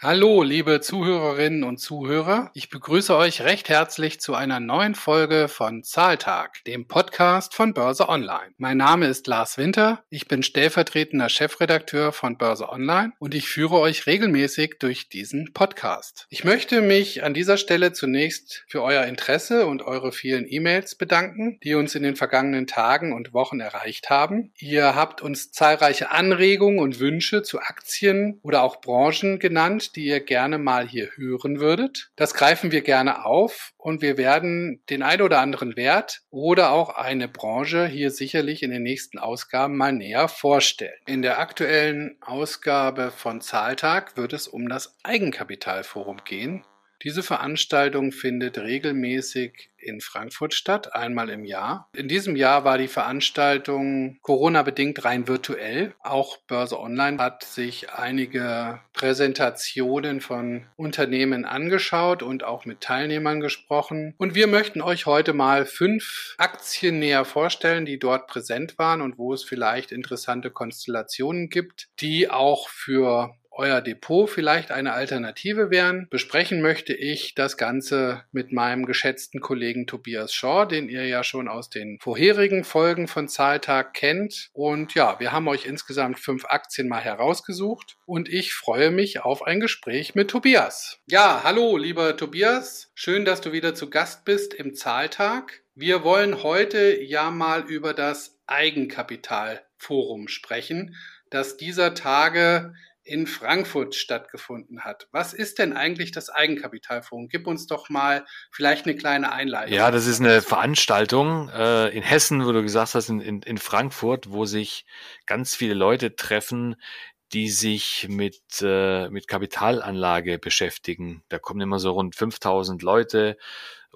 Hallo, liebe Zuhörerinnen und Zuhörer. Ich begrüße euch recht herzlich zu einer neuen Folge von Zahltag, dem Podcast von Börse Online. Mein Name ist Lars Winter. Ich bin stellvertretender Chefredakteur von Börse Online und ich führe euch regelmäßig durch diesen Podcast. Ich möchte mich an dieser Stelle zunächst für euer Interesse und eure vielen E-Mails bedanken, die uns in den vergangenen Tagen und Wochen erreicht haben. Ihr habt uns zahlreiche Anregungen und Wünsche zu Aktien oder auch Branchen genannt, die ihr gerne mal hier hören würdet. Das greifen wir gerne auf und wir werden den ein oder anderen Wert oder auch eine Branche hier sicherlich in den nächsten Ausgaben mal näher vorstellen. In der aktuellen Ausgabe von Zahltag wird es um das Eigenkapitalforum gehen. Diese Veranstaltung findet regelmäßig in Frankfurt statt, einmal im Jahr. In diesem Jahr war die Veranstaltung Corona-bedingt rein virtuell. Auch Börse Online hat sich einige Präsentationen von Unternehmen angeschaut und auch mit Teilnehmern gesprochen. Und wir möchten euch heute mal fünf Aktien näher vorstellen, die dort präsent waren und wo es vielleicht interessante Konstellationen gibt, die auch für euer Depot vielleicht eine Alternative wären. Besprechen möchte ich das Ganze mit meinem geschätzten Kollegen Tobias Shaw, den ihr ja schon aus den vorherigen Folgen von Zahltag kennt. Und ja, wir haben euch insgesamt fünf Aktien mal herausgesucht und ich freue mich auf ein Gespräch mit Tobias. Ja, hallo, lieber Tobias. Schön, dass du wieder zu Gast bist im Zahltag. Wir wollen heute ja mal über das Eigenkapitalforum sprechen, das dieser Tage in Frankfurt stattgefunden hat. Was ist denn eigentlich das Eigenkapitalfonds? Gib uns doch mal vielleicht eine kleine Einleitung. Ja, das ist eine Veranstaltung äh, in Hessen, wo du gesagt hast, in, in, in Frankfurt, wo sich ganz viele Leute treffen, die sich mit, äh, mit Kapitalanlage beschäftigen. Da kommen immer so rund 5000 Leute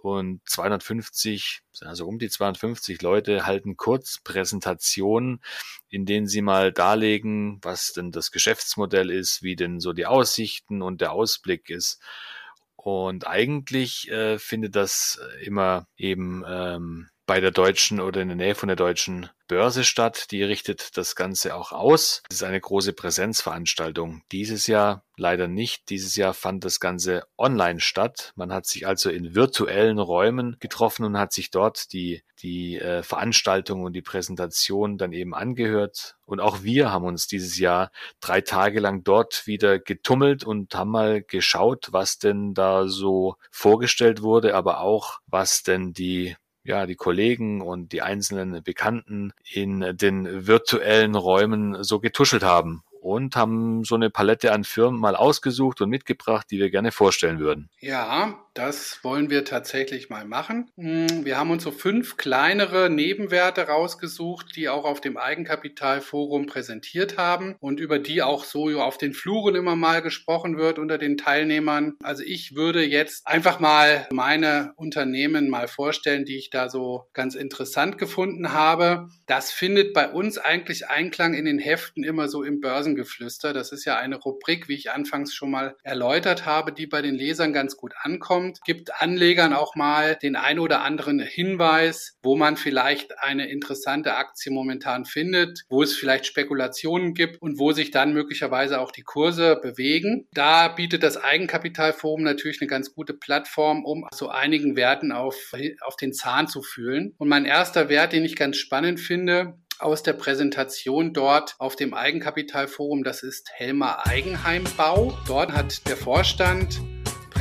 und 250, also um die 250 Leute halten Kurzpräsentationen, in denen sie mal darlegen, was denn das Geschäftsmodell ist, wie denn so die Aussichten und der Ausblick ist. Und eigentlich äh, findet das immer eben ähm, bei der deutschen oder in der Nähe von der deutschen Börse statt. Die richtet das Ganze auch aus. Es ist eine große Präsenzveranstaltung. Dieses Jahr leider nicht. Dieses Jahr fand das Ganze online statt. Man hat sich also in virtuellen Räumen getroffen und hat sich dort die, die äh, Veranstaltung und die Präsentation dann eben angehört. Und auch wir haben uns dieses Jahr drei Tage lang dort wieder getummelt und haben mal geschaut, was denn da so vorgestellt wurde, aber auch was denn die ja, die Kollegen und die einzelnen Bekannten in den virtuellen Räumen so getuschelt haben und haben so eine Palette an Firmen mal ausgesucht und mitgebracht, die wir gerne vorstellen würden. Ja, das wollen wir tatsächlich mal machen. Hm, wir haben uns so fünf kleinere Nebenwerte rausgesucht, die auch auf dem Eigenkapitalforum präsentiert haben und über die auch so auf den Fluren immer mal gesprochen wird unter den Teilnehmern. Also ich würde jetzt einfach mal meine Unternehmen mal vorstellen, die ich da so ganz interessant gefunden habe. Das findet bei uns eigentlich Einklang in den Heften immer so im Börsen Börsengeflüster. Das ist ja eine Rubrik, wie ich anfangs schon mal erläutert habe, die bei den Lesern ganz gut ankommt. Gibt Anlegern auch mal den ein oder anderen Hinweis, wo man vielleicht eine interessante Aktie momentan findet, wo es vielleicht Spekulationen gibt und wo sich dann möglicherweise auch die Kurse bewegen. Da bietet das Eigenkapitalforum natürlich eine ganz gute Plattform, um so einigen Werten auf, auf den Zahn zu fühlen. Und mein erster Wert, den ich ganz spannend finde, aus der Präsentation dort auf dem Eigenkapitalforum. Das ist Helmer Eigenheimbau. Dort hat der Vorstand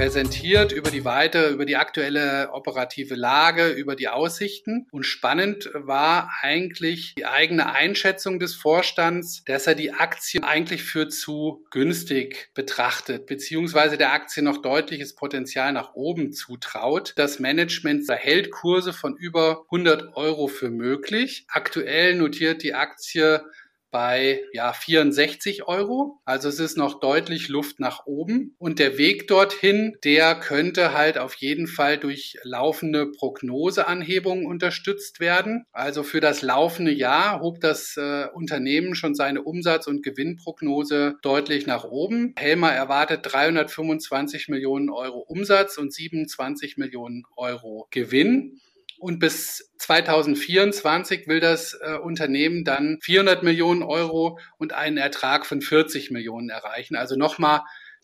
präsentiert über die weite, über die aktuelle operative Lage, über die Aussichten. Und spannend war eigentlich die eigene Einschätzung des Vorstands, dass er die Aktie eigentlich für zu günstig betrachtet, beziehungsweise der Aktie noch deutliches Potenzial nach oben zutraut. Das Management erhält Kurse von über 100 Euro für möglich. Aktuell notiert die Aktie bei ja 64 Euro. Also es ist noch deutlich Luft nach oben. Und der Weg dorthin, der könnte halt auf jeden Fall durch laufende Prognoseanhebungen unterstützt werden. Also für das laufende Jahr hob das äh, Unternehmen schon seine Umsatz- und Gewinnprognose deutlich nach oben. Helmer erwartet 325 Millionen Euro Umsatz und 27 Millionen Euro Gewinn. Und bis 2024 will das äh, Unternehmen dann 400 Millionen Euro und einen Ertrag von 40 Millionen erreichen. Also nochmal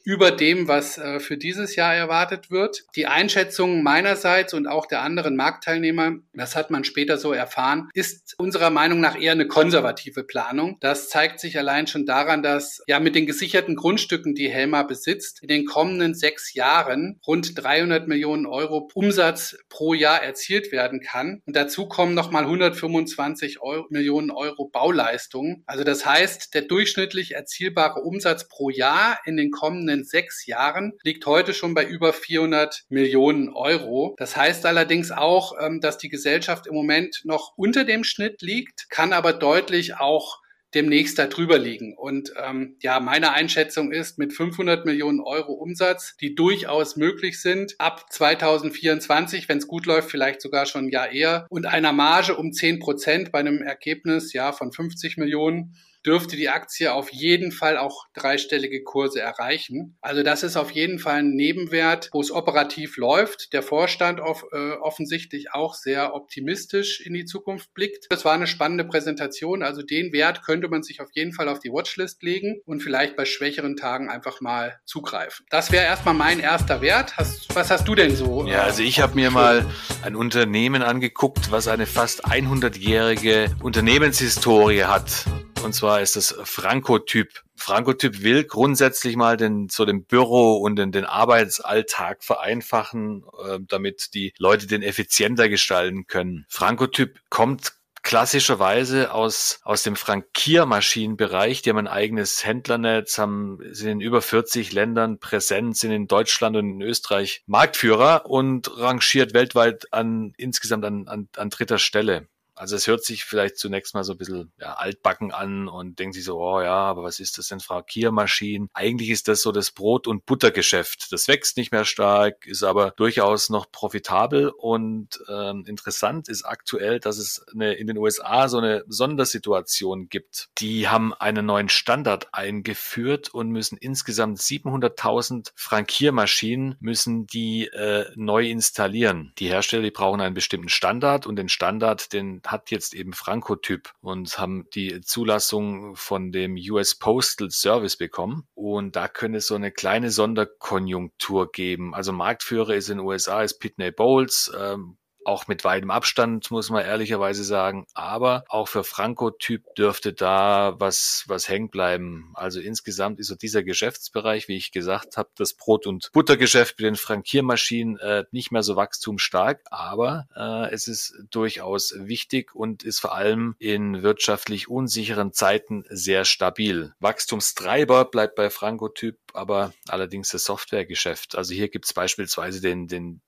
über dem, was äh, für dieses Jahr erwartet wird. Die Einschätzung meinerseits und auch der anderen Marktteilnehmer, das hat man später so erfahren, ist unserer Meinung nach eher eine konservative Planung. Das zeigt sich allein schon daran, dass ja mit den gesicherten Grundstücken, die Helma besitzt, in den kommenden sechs Jahren rund 300 Millionen Euro Umsatz pro Jahr erzielt werden kann. Und dazu kommen nochmal 125 Euro, Millionen Euro Bauleistungen. Also das heißt, der durchschnittlich erzielbare Umsatz pro Jahr in den kommenden sechs Jahren liegt heute schon bei über 400 Millionen Euro. Das heißt allerdings auch, ähm, dass die Gesellschaft im Moment noch unter dem Schnitt liegt, kann aber deutlich auch demnächst darüber liegen. Und ähm, ja, meine Einschätzung ist, mit 500 Millionen Euro Umsatz, die durchaus möglich sind, ab 2024, wenn es gut läuft, vielleicht sogar schon ein Jahr eher, und einer Marge um 10 Prozent bei einem Ergebnis ja von 50 Millionen, dürfte die Aktie auf jeden Fall auch dreistellige Kurse erreichen. Also das ist auf jeden Fall ein Nebenwert, wo es operativ läuft. Der Vorstand auf, äh, offensichtlich auch sehr optimistisch in die Zukunft blickt. Das war eine spannende Präsentation. Also den Wert könnte man sich auf jeden Fall auf die Watchlist legen und vielleicht bei schwächeren Tagen einfach mal zugreifen. Das wäre erstmal mein erster Wert. Hast, was hast du denn so? Ja, also ich habe mir mal ein Unternehmen angeguckt, was eine fast 100-jährige Unternehmenshistorie hat. Und zwar ist es Frankotyp. Frankotyp will grundsätzlich mal den, so den Büro und den, den Arbeitsalltag vereinfachen, äh, damit die Leute den effizienter gestalten können. Frankotyp kommt klassischerweise aus, aus dem Frankiermaschinenbereich. Die haben ein eigenes Händlernetz, haben, sind in über 40 Ländern präsent, sind in Deutschland und in Österreich Marktführer und rangiert weltweit an, insgesamt an, an, an dritter Stelle. Also es hört sich vielleicht zunächst mal so ein bisschen ja, altbacken an und denkt sich so, oh ja, aber was ist das denn Frankiermaschinen? Eigentlich ist das so das Brot- und Buttergeschäft. Das wächst nicht mehr stark, ist aber durchaus noch profitabel und ähm, interessant ist aktuell, dass es eine, in den USA so eine Sondersituation gibt. Die haben einen neuen Standard eingeführt und müssen insgesamt 700.000 Frankiermaschinen müssen die äh, neu installieren. Die Hersteller, die brauchen einen bestimmten Standard und den Standard, den hat jetzt eben Frankotyp und haben die Zulassung von dem US Postal Service bekommen. Und da könnte es so eine kleine Sonderkonjunktur geben. Also Marktführer ist in den USA ist Pitney Bowles. Ähm, auch mit weitem Abstand, muss man ehrlicherweise sagen. Aber auch für Franco-Typ dürfte da was, was hängen bleiben. Also insgesamt ist so dieser Geschäftsbereich, wie ich gesagt habe, das Brot- und Buttergeschäft mit den Frankiermaschinen äh, nicht mehr so wachstumsstark, aber äh, es ist durchaus wichtig und ist vor allem in wirtschaftlich unsicheren Zeiten sehr stabil. Wachstumstreiber bleibt bei Franco-Typ aber allerdings das Softwaregeschäft. Also hier gibt es beispielsweise den, den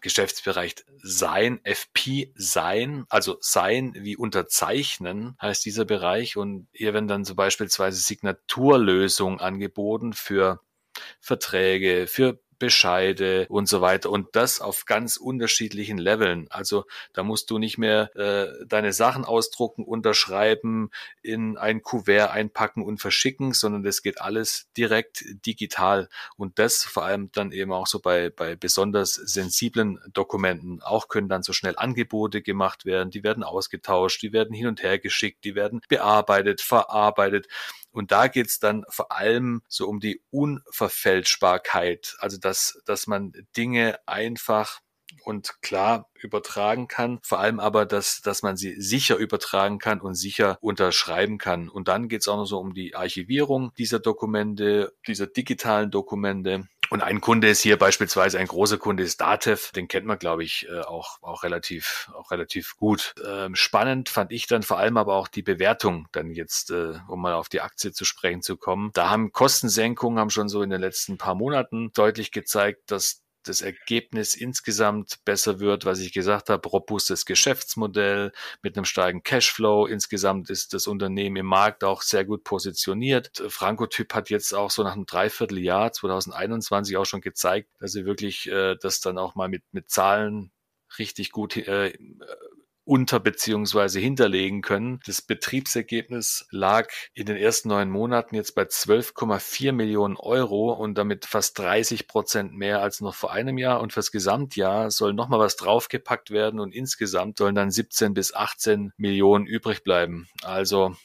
Geschäftsbereich Sein, FP Sein, also Sein wie unterzeichnen heißt dieser Bereich. Und hier werden dann so beispielsweise Signaturlösungen angeboten für Verträge, für Bescheide und so weiter. Und das auf ganz unterschiedlichen Leveln. Also da musst du nicht mehr äh, deine Sachen ausdrucken, unterschreiben, in ein Kuvert einpacken und verschicken, sondern das geht alles direkt digital. Und das vor allem dann eben auch so bei, bei besonders sensiblen Dokumenten. Auch können dann so schnell Angebote gemacht werden, die werden ausgetauscht, die werden hin und her geschickt, die werden bearbeitet, verarbeitet. Und da geht's dann vor allem so um die Unverfälschbarkeit, also dass, dass man Dinge einfach und klar übertragen kann, vor allem aber, dass, dass man sie sicher übertragen kann und sicher unterschreiben kann. Und dann geht's auch noch so um die Archivierung dieser Dokumente, dieser digitalen Dokumente. Und ein Kunde ist hier beispielsweise, ein großer Kunde ist Datev, den kennt man, glaube ich, äh, auch, auch relativ, auch relativ gut. Ähm, spannend fand ich dann vor allem aber auch die Bewertung dann jetzt, äh, um mal auf die Aktie zu sprechen zu kommen. Da haben Kostensenkungen haben schon so in den letzten paar Monaten deutlich gezeigt, dass das Ergebnis insgesamt besser wird, was ich gesagt habe, robustes Geschäftsmodell mit einem starken Cashflow. Insgesamt ist das Unternehmen im Markt auch sehr gut positioniert. Frankotyp hat jetzt auch so nach einem Dreivierteljahr 2021 auch schon gezeigt, dass sie wirklich äh, das dann auch mal mit, mit Zahlen richtig gut äh, unter beziehungsweise hinterlegen können. Das Betriebsergebnis lag in den ersten neun Monaten jetzt bei 12,4 Millionen Euro und damit fast 30 Prozent mehr als noch vor einem Jahr. Und fürs Gesamtjahr soll nochmal was draufgepackt werden und insgesamt sollen dann 17 bis 18 Millionen übrig bleiben. Also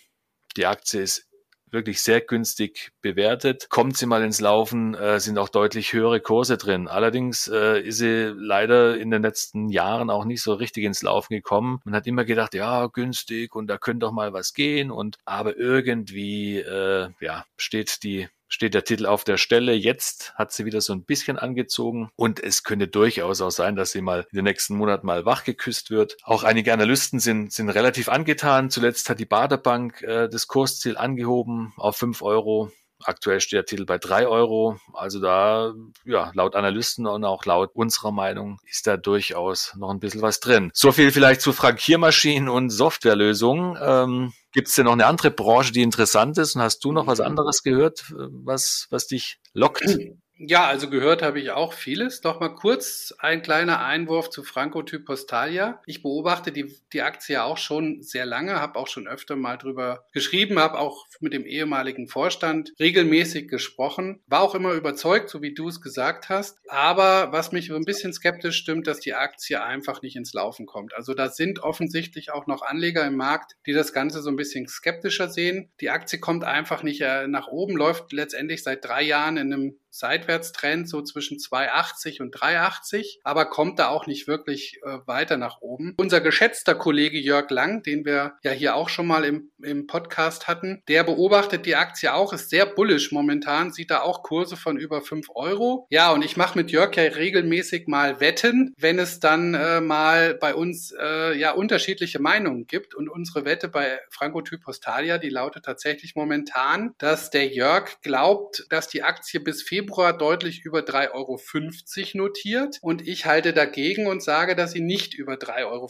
die Aktie ist wirklich sehr günstig bewertet. Kommt sie mal ins Laufen, äh, sind auch deutlich höhere Kurse drin. Allerdings äh, ist sie leider in den letzten Jahren auch nicht so richtig ins Laufen gekommen. Man hat immer gedacht, ja, günstig und da könnte doch mal was gehen und aber irgendwie äh, ja, steht die steht der Titel auf der Stelle. Jetzt hat sie wieder so ein bisschen angezogen und es könnte durchaus auch sein, dass sie mal in den nächsten Monaten mal wachgeküsst wird. Auch einige Analysten sind, sind relativ angetan. Zuletzt hat die Baderbank äh, das Kursziel angehoben auf fünf Euro. Aktuell steht der Titel bei drei Euro. Also da, ja, laut Analysten und auch laut unserer Meinung ist da durchaus noch ein bisschen was drin. So viel vielleicht zu Frankiermaschinen und Softwarelösungen. Ähm, Gibt es denn noch eine andere Branche, die interessant ist? Und hast du noch was mhm. anderes gehört, was, was dich lockt? Ja, also gehört habe ich auch vieles. Doch mal kurz ein kleiner Einwurf zu Franco-Typ Postalia. Ich beobachte die, die Aktie auch schon sehr lange, habe auch schon öfter mal drüber geschrieben, habe auch mit dem ehemaligen Vorstand regelmäßig gesprochen, war auch immer überzeugt, so wie du es gesagt hast. Aber was mich ein bisschen skeptisch stimmt, dass die Aktie einfach nicht ins Laufen kommt. Also da sind offensichtlich auch noch Anleger im Markt, die das Ganze so ein bisschen skeptischer sehen. Die Aktie kommt einfach nicht äh, nach oben, läuft letztendlich seit drei Jahren in einem Seitwärtstrend so zwischen 2,80 und 3,80, aber kommt da auch nicht wirklich äh, weiter nach oben. Unser geschätzter Kollege Jörg Lang, den wir ja hier auch schon mal im, im Podcast hatten, der beobachtet die Aktie auch, ist sehr bullisch momentan, sieht da auch Kurse von über 5 Euro. Ja, und ich mache mit Jörg ja regelmäßig mal Wetten, wenn es dann äh, mal bei uns äh, ja unterschiedliche Meinungen gibt. Und unsere Wette bei Franco Typ Postalia, die lautet tatsächlich momentan, dass der Jörg glaubt, dass die Aktie bis Februar Februar deutlich über 3,50 Euro notiert und ich halte dagegen und sage, dass sie nicht über 3,50 Euro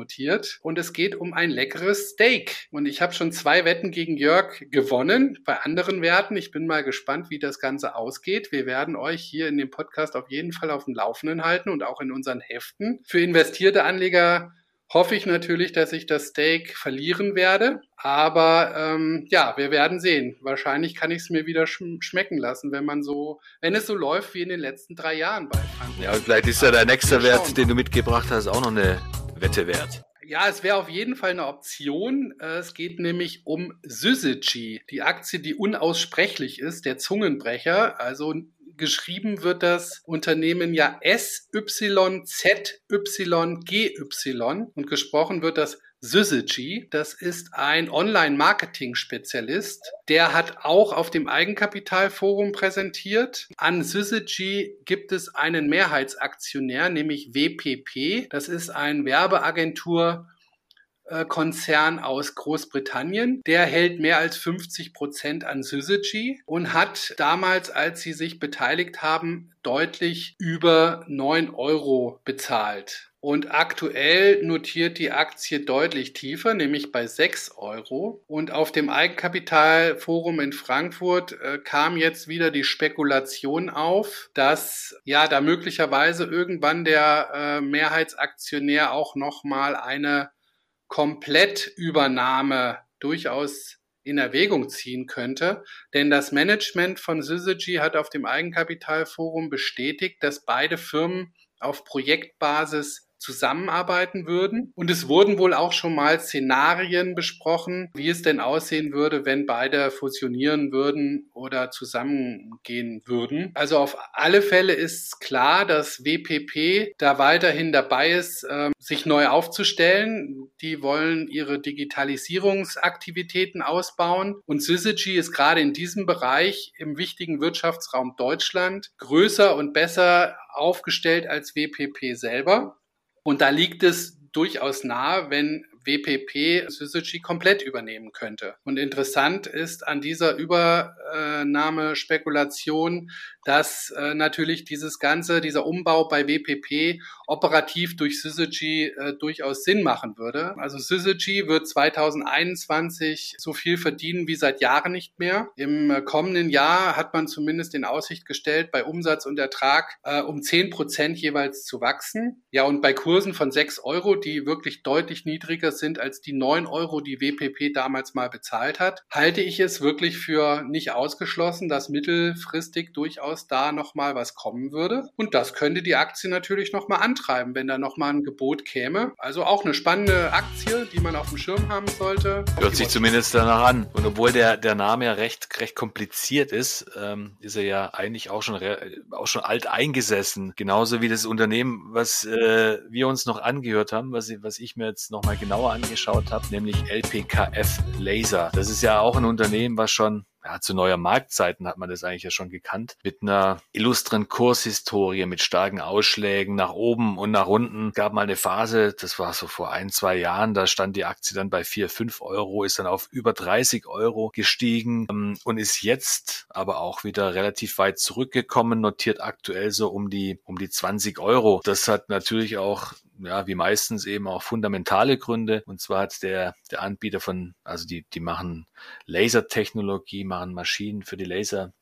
notiert und es geht um ein leckeres Steak. Und ich habe schon zwei Wetten gegen Jörg gewonnen bei anderen Werten. Ich bin mal gespannt, wie das Ganze ausgeht. Wir werden euch hier in dem Podcast auf jeden Fall auf dem Laufenden halten und auch in unseren Heften. Für investierte Anleger hoffe ich natürlich, dass ich das Steak verlieren werde. Aber ähm, ja, wir werden sehen. Wahrscheinlich kann ich es mir wieder sch schmecken lassen, wenn man so, wenn es so läuft wie in den letzten drei Jahren bei Frankfurt. Ja, und vielleicht ist ja der nächste Wert, den du mitgebracht hast, auch noch eine Wette wert. Ja, es wäre auf jeden Fall eine Option. Äh, es geht nämlich um Syzygy, die Aktie, die unaussprechlich ist, der Zungenbrecher. Also geschrieben wird das Unternehmen ja SYZYGY und gesprochen wird das Syzygy. Das ist ein Online-Marketing-Spezialist. Der hat auch auf dem Eigenkapitalforum präsentiert. An Syzygy gibt es einen Mehrheitsaktionär, nämlich WPP. Das ist ein Werbeagentur Konzern aus Großbritannien. Der hält mehr als 50 Prozent an Syzygy und hat damals, als sie sich beteiligt haben, deutlich über 9 Euro bezahlt. Und aktuell notiert die Aktie deutlich tiefer, nämlich bei 6 Euro. Und auf dem Eigenkapitalforum in Frankfurt äh, kam jetzt wieder die Spekulation auf, dass ja da möglicherweise irgendwann der äh, Mehrheitsaktionär auch nochmal eine Komplettübernahme durchaus in Erwägung ziehen könnte. Denn das Management von Syzygy hat auf dem Eigenkapitalforum bestätigt, dass beide Firmen auf Projektbasis zusammenarbeiten würden. Und es wurden wohl auch schon mal Szenarien besprochen, wie es denn aussehen würde, wenn beide fusionieren würden oder zusammengehen würden. Also auf alle Fälle ist klar, dass WPP da weiterhin dabei ist, äh, sich neu aufzustellen. Die wollen ihre Digitalisierungsaktivitäten ausbauen. Und Syzygy ist gerade in diesem Bereich im wichtigen Wirtschaftsraum Deutschland größer und besser aufgestellt als WPP selber. Und da liegt es durchaus nahe, wenn WPP Syzygy komplett übernehmen könnte. Und interessant ist an dieser Übernahmespekulation, dass äh, natürlich dieses ganze, dieser Umbau bei WPP operativ durch Syzygy äh, durchaus Sinn machen würde. Also Syzygy wird 2021 so viel verdienen wie seit Jahren nicht mehr. Im äh, kommenden Jahr hat man zumindest in Aussicht gestellt, bei Umsatz und Ertrag um 10 Prozent jeweils zu wachsen. Ja, und bei Kursen von 6 Euro, die wirklich deutlich niedriger günstiger sind als die 9 Euro, die WPP damals mal bezahlt hat, halte ich es wirklich für nicht ausgeschlossen, dass mittelfristig durchaus da nochmal was kommen würde. Und das könnte die Aktie natürlich nochmal antreiben, wenn da nochmal ein Gebot käme. Also auch eine spannende Aktie, die man auf dem Schirm haben sollte. Hört sich zumindest danach an. Und obwohl der, der Name ja recht, recht kompliziert ist, ähm, ist er ja eigentlich auch schon, auch schon alt eingesessen. Genauso wie das Unternehmen, was äh, wir uns noch angehört haben, was, was ich mir jetzt nochmal genauer angeschaut habe, nämlich LPKF Laser. Das ist ja auch ein Unternehmen, was schon ja, zu neuer Marktzeiten hat man das eigentlich ja schon gekannt, mit einer illustren Kurshistorie, mit starken Ausschlägen nach oben und nach unten. Gab mal eine Phase, das war so vor ein, zwei Jahren, da stand die Aktie dann bei vier, fünf Euro, ist dann auf über 30 Euro gestiegen ähm, und ist jetzt aber auch wieder relativ weit zurückgekommen, notiert aktuell so um die, um die 20 Euro. Das hat natürlich auch ja, wie meistens eben auch fundamentale Gründe. Und zwar hat der, der Anbieter von, also die, die machen Lasertechnologie, machen Maschinen für die Laser,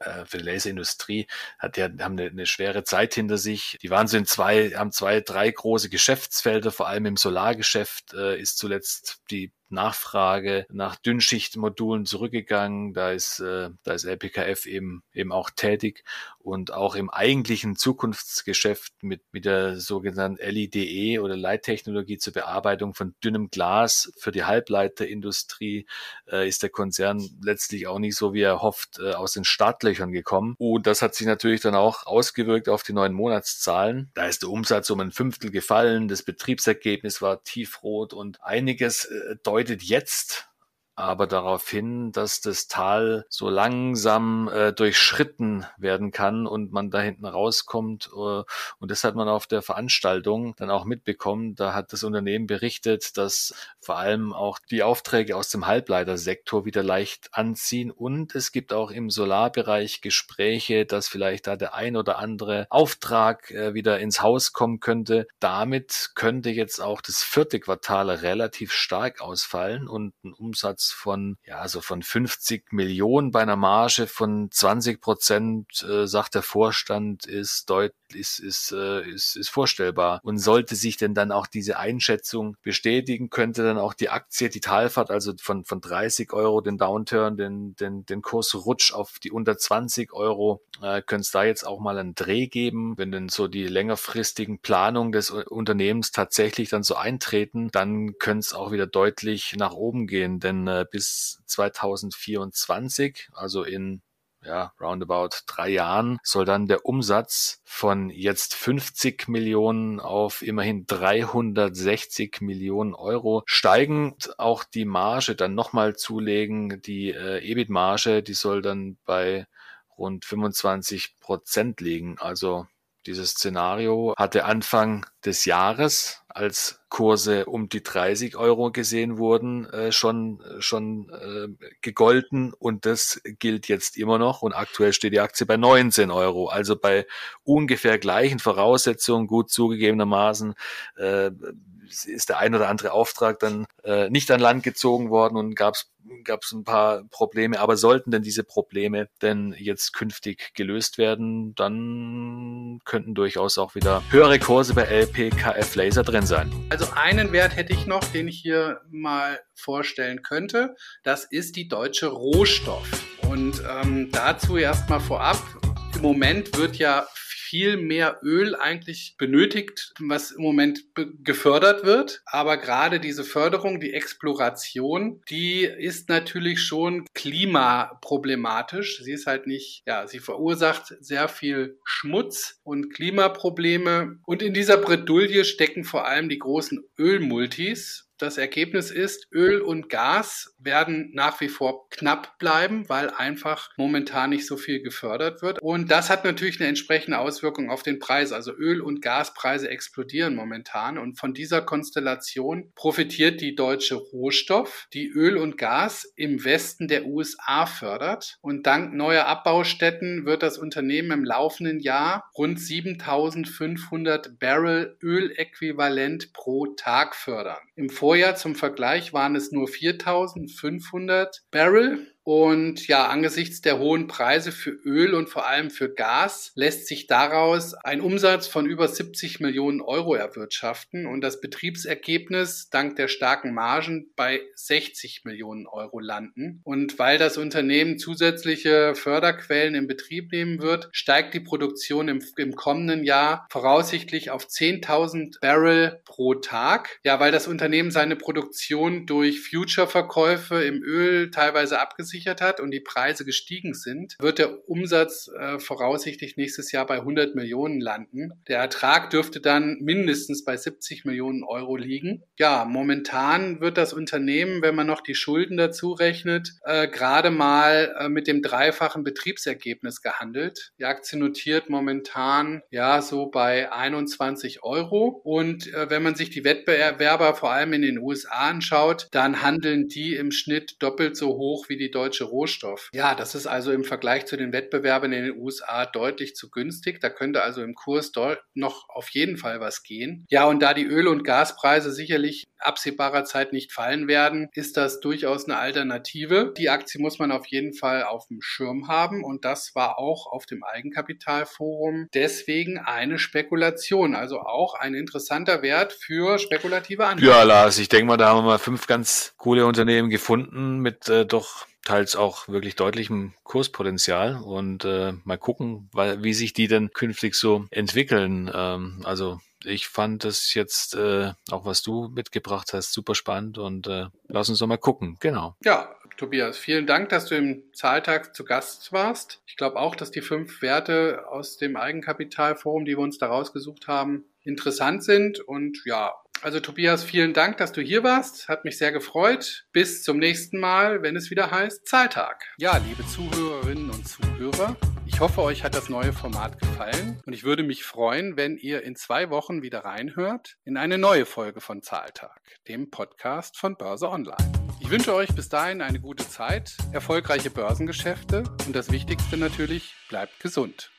äh, für die Laserindustrie, hat ja, haben eine, eine schwere Zeit hinter sich. Die waren so in zwei, haben zwei, drei große Geschäftsfelder, vor allem im Solargeschäft äh, ist zuletzt die Nachfrage nach Dünnschichtmodulen zurückgegangen. Da ist, äh, da ist LPKF eben, eben auch tätig und auch im eigentlichen Zukunftsgeschäft mit, mit der sogenannten LIDE oder Leittechnologie zur Bearbeitung von dünnem Glas für die Halbleiterindustrie äh, ist der Konzern letztlich auch nicht so, wie er hofft, äh, aus den Startlöchern gekommen. Und das hat sich natürlich dann auch ausgewirkt auf die neuen Monatszahlen. Da ist der Umsatz um ein Fünftel gefallen, das Betriebsergebnis war tiefrot und einiges äh, deutet jetzt aber darauf hin, dass das Tal so langsam äh, durchschritten werden kann und man da hinten rauskommt. Äh, und das hat man auf der Veranstaltung dann auch mitbekommen. Da hat das Unternehmen berichtet, dass vor allem auch die Aufträge aus dem Halbleitersektor wieder leicht anziehen. Und es gibt auch im Solarbereich Gespräche, dass vielleicht da der ein oder andere Auftrag äh, wieder ins Haus kommen könnte. Damit könnte jetzt auch das vierte Quartal relativ stark ausfallen und ein Umsatz von, ja, so von 50 Millionen bei einer Marge von 20 Prozent, äh, sagt der Vorstand, ist deutlich, ist, ist, äh, ist, ist vorstellbar. Und sollte sich denn dann auch diese Einschätzung bestätigen, könnte dann auch die Aktie, die Talfahrt, also von, von 30 Euro den Downturn, den, den, den Kursrutsch auf die unter 20 Euro, äh, könnte es da jetzt auch mal einen Dreh geben. Wenn denn so die längerfristigen Planungen des Unternehmens tatsächlich dann so eintreten, dann könnte es auch wieder deutlich nach oben gehen, denn äh, bis 2024, also in ja, roundabout drei Jahren soll dann der Umsatz von jetzt 50 Millionen auf immerhin 360 Millionen Euro steigen. Auch die Marge dann nochmal zulegen. Die äh, EBIT-Marge, die soll dann bei rund 25 Prozent liegen. Also dieses Szenario hatte Anfang des Jahres, als Kurse um die 30 Euro gesehen wurden, äh, schon, schon äh, gegolten. Und das gilt jetzt immer noch. Und aktuell steht die Aktie bei 19 Euro, also bei ungefähr gleichen Voraussetzungen, gut zugegebenermaßen äh, ist der ein oder andere Auftrag dann äh, nicht an Land gezogen worden und gab es ein paar Probleme, aber sollten denn diese Probleme denn jetzt künftig gelöst werden, dann könnten durchaus auch wieder höhere Kurse bei LPKF Laser drin sein. Also einen Wert hätte ich noch, den ich hier mal vorstellen könnte. Das ist die deutsche Rohstoff. Und ähm, dazu erstmal vorab. Im Moment wird ja viel mehr Öl eigentlich benötigt, was im Moment gefördert wird. Aber gerade diese Förderung, die Exploration, die ist natürlich schon klimaproblematisch. Sie ist halt nicht, ja, sie verursacht sehr viel Schmutz und Klimaprobleme. Und in dieser Bredouille stecken vor allem die großen Ölmultis, das Ergebnis ist, Öl und Gas werden nach wie vor knapp bleiben, weil einfach momentan nicht so viel gefördert wird. Und das hat natürlich eine entsprechende Auswirkung auf den Preis. Also Öl- und Gaspreise explodieren momentan. Und von dieser Konstellation profitiert die deutsche Rohstoff, die Öl und Gas im Westen der USA fördert. Und dank neuer Abbaustätten wird das Unternehmen im laufenden Jahr rund 7500 Barrel Öläquivalent pro Tag fördern. Im Vorjahr zum Vergleich waren es nur 4500 Barrel Und ja, angesichts der hohen Preise für Öl und vor allem für Gas lässt sich daraus ein Umsatz von über 70 Millionen Euro erwirtschaften und das Betriebsergebnis dank der starken Margen bei 60 Millionen Euro landen. Und weil das Unternehmen zusätzliche Förderquellen in Betrieb nehmen wird, steigt die Produktion im, im kommenden Jahr voraussichtlich auf 10.000 Barrel pro Tag. Ja, weil das Unternehmen seine Produktion durch Future-Verkäufe im Öl teilweise abgesichert hat und die Preise gestiegen sind, wird der Umsatz äh, voraussichtlich nächstes Jahr bei 100 Millionen landen. Der Ertrag dürfte dann mindestens bei 70 Millionen Euro liegen. Ja, momentan wird das Unternehmen, wenn man noch die Schulden dazu rechnet, äh, gerade mal äh, mit dem dreifachen Betriebsergebnis gehandelt. Die Aktie notiert momentan ja so bei 21 Euro. Und äh, wenn man sich die Wettbewerber vor allem in den USA anschaut, dann handeln die im Schnitt doppelt so hoch wie die deutsche Rohstoff. Ja, das ist also im Vergleich zu den Wettbewerbern in den USA deutlich zu günstig. Da könnte also im Kurs dort noch auf jeden Fall was gehen. Ja, und da die Öl- und Gaspreise sicherlich absehbarer Zeit nicht fallen werden, ist das durchaus eine Alternative. Die Aktie muss man auf jeden Fall auf dem Schirm haben und das war auch auf dem Eigenkapitalforum deswegen eine Spekulation, also auch ein interessanter Wert für spekulative Anleger. Ja, Lars, ich denke mal, da haben wir mal fünf ganz coole Unternehmen gefunden mit äh, doch teils auch wirklich deutlichem Kurspotenzial und äh, mal gucken, weil, wie sich die denn künftig so entwickeln. Ähm, also ich fand das jetzt, äh, auch was du mitgebracht hast, super spannend und äh, lass uns doch mal gucken. Genau. Ja, Tobias, vielen Dank, dass du im Zahltag zu Gast warst. Ich glaube auch, dass die fünf Werte aus dem Eigenkapitalforum, die wir uns da rausgesucht haben, interessant sind und ja, also Tobias, vielen Dank, dass du hier warst. Hat mich sehr gefreut. Bis zum nächsten Mal, wenn es wieder heißt Zahltag. Ja, liebe Zuhörerinnen und Zuhörer, ich hoffe, euch hat das neue Format gefallen und ich würde mich freuen, wenn ihr in zwei Wochen wieder reinhört in eine neue Folge von Zahltag, dem Podcast von Börse Online. Ich wünsche euch bis dahin eine gute Zeit, erfolgreiche Börsengeschäfte und das Wichtigste natürlich, bleibt gesund.